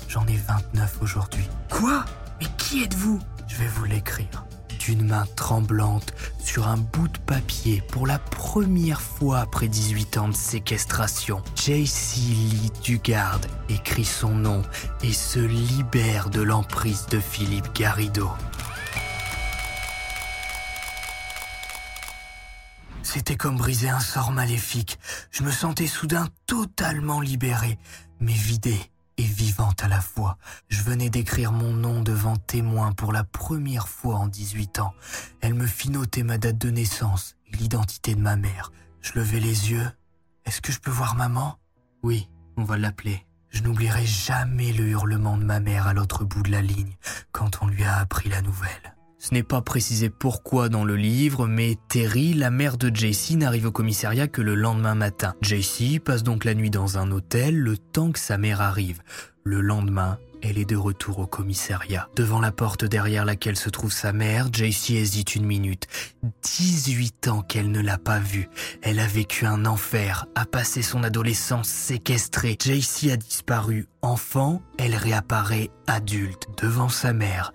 J'en ai 29 aujourd'hui. Quoi? Mais qui êtes-vous? Je vais vous l'écrire. d'une main tremblante sur un bout de papier pour la première fois après 18 ans de séquestration. JC Lee Dugard écrit son nom et se libère de l'emprise de Philippe Garrido. C'était comme briser un sort maléfique. Je me sentais soudain totalement libéré, mais vidé et vivante à la fois. Je venais d'écrire mon nom devant témoin pour la première fois en 18 ans. Elle me fit noter ma date de naissance et l'identité de ma mère. Je levai les yeux. Est-ce que je peux voir maman? Oui, on va l'appeler. Je n'oublierai jamais le hurlement de ma mère à l'autre bout de la ligne quand on lui a appris la nouvelle. Ce n'est pas précisé pourquoi dans le livre, mais Terry, la mère de JC, n'arrive au commissariat que le lendemain matin. JC passe donc la nuit dans un hôtel le temps que sa mère arrive. Le lendemain, elle est de retour au commissariat. Devant la porte derrière laquelle se trouve sa mère, JC hésite une minute. 18 ans qu'elle ne l'a pas vue. Elle a vécu un enfer, a passé son adolescence séquestrée. JC a disparu enfant, elle réapparaît adulte devant sa mère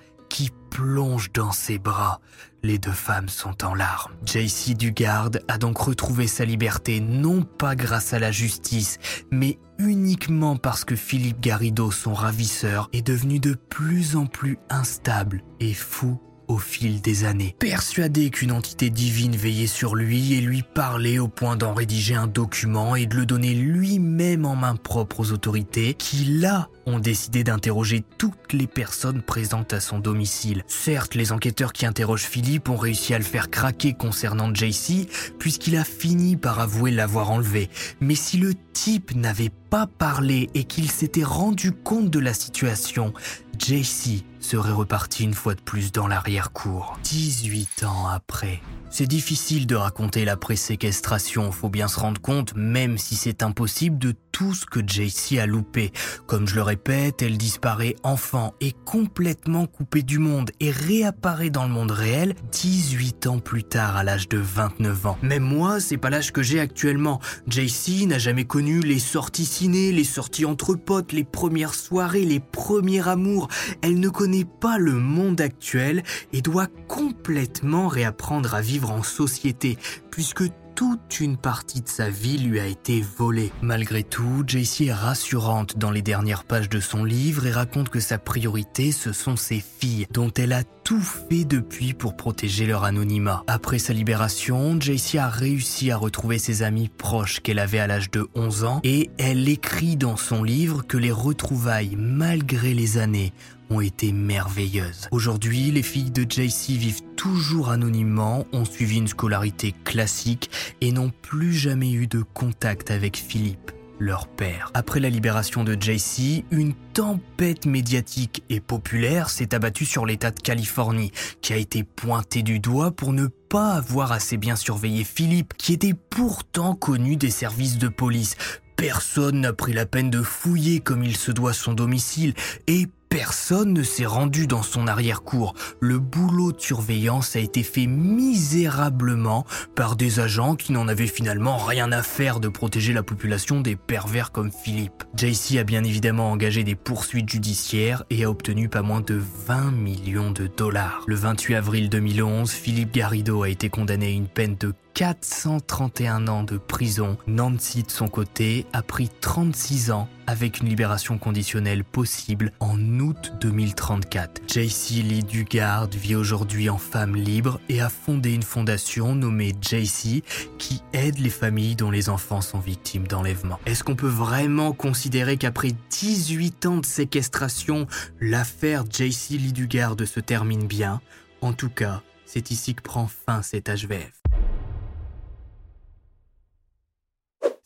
plonge dans ses bras. Les deux femmes sont en larmes. JC Dugard a donc retrouvé sa liberté non pas grâce à la justice, mais uniquement parce que Philippe Garrido, son ravisseur, est devenu de plus en plus instable et fou au fil des années. Persuadé qu'une entité divine veillait sur lui et lui parlait au point d'en rédiger un document et de le donner lui-même en main propre aux autorités, qui là ont décidé d'interroger toutes les personnes présentes à son domicile. Certes, les enquêteurs qui interrogent Philippe ont réussi à le faire craquer concernant JC, puisqu'il a fini par avouer l'avoir enlevé. Mais si le type n'avait pas parlé et qu'il s'était rendu compte de la situation, JC serait reparti une fois de plus dans l'arrière-cour. 18 ans après. C'est difficile de raconter la pré-séquestration, faut bien se rendre compte, même si c'est impossible, de tout ce que JC a loupé. Comme je le répète, elle disparaît enfant et complètement coupée du monde et réapparaît dans le monde réel 18 ans plus tard à l'âge de 29 ans. Même moi, c'est pas l'âge que j'ai actuellement. JC n'a jamais connu les sorties ciné, les sorties entre potes, les premières soirées, les premiers amours. Elle ne connaît pas le monde actuel et doit complètement réapprendre à vivre en société, puisque toute une partie de sa vie lui a été volée. Malgré tout, JC est rassurante dans les dernières pages de son livre et raconte que sa priorité, ce sont ses filles, dont elle a tout fait depuis pour protéger leur anonymat. Après sa libération, JC a réussi à retrouver ses amis proches qu'elle avait à l'âge de 11 ans et elle écrit dans son livre que les retrouvailles, malgré les années, ont été merveilleuses. Aujourd'hui, les filles de JC vivent toujours anonymement, ont suivi une scolarité classique et n'ont plus jamais eu de contact avec Philippe leur père. Après la libération de JC, une tempête médiatique et populaire s'est abattue sur l'État de Californie, qui a été pointé du doigt pour ne pas avoir assez bien surveillé Philippe, qui était pourtant connu des services de police. Personne n'a pris la peine de fouiller comme il se doit son domicile, et Personne ne s'est rendu dans son arrière-cour. Le boulot de surveillance a été fait misérablement par des agents qui n'en avaient finalement rien à faire de protéger la population des pervers comme Philippe. JC a bien évidemment engagé des poursuites judiciaires et a obtenu pas moins de 20 millions de dollars. Le 28 avril 2011, Philippe Garrido a été condamné à une peine de 431 ans de prison. Nancy, de son côté, a pris 36 ans avec une libération conditionnelle possible en août 2034. JC Lee Dugard vit aujourd'hui en femme libre et a fondé une fondation nommée JC qui aide les familles dont les enfants sont victimes d'enlèvement. Est-ce qu'on peut vraiment considérer qu'après 18 ans de séquestration, l'affaire JC Lee Dugard se termine bien? En tout cas, c'est ici que prend fin cet HVF.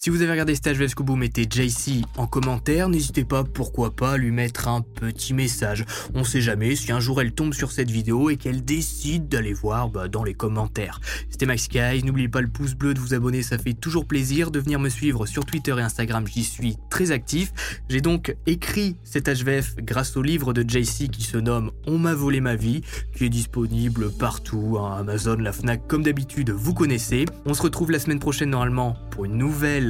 Si vous avez regardé Stage Web vous mettez JC en commentaire. N'hésitez pas, pourquoi pas, à lui mettre un petit message. On sait jamais si un jour elle tombe sur cette vidéo et qu'elle décide d'aller voir bah, dans les commentaires. C'était Max Guy. N'oubliez pas le pouce bleu de vous abonner, ça fait toujours plaisir. De venir me suivre sur Twitter et Instagram, j'y suis très actif. J'ai donc écrit cet HVF grâce au livre de JC qui se nomme On m'a volé ma vie, qui est disponible partout, hein, Amazon, la Fnac, comme d'habitude, vous connaissez. On se retrouve la semaine prochaine normalement pour une nouvelle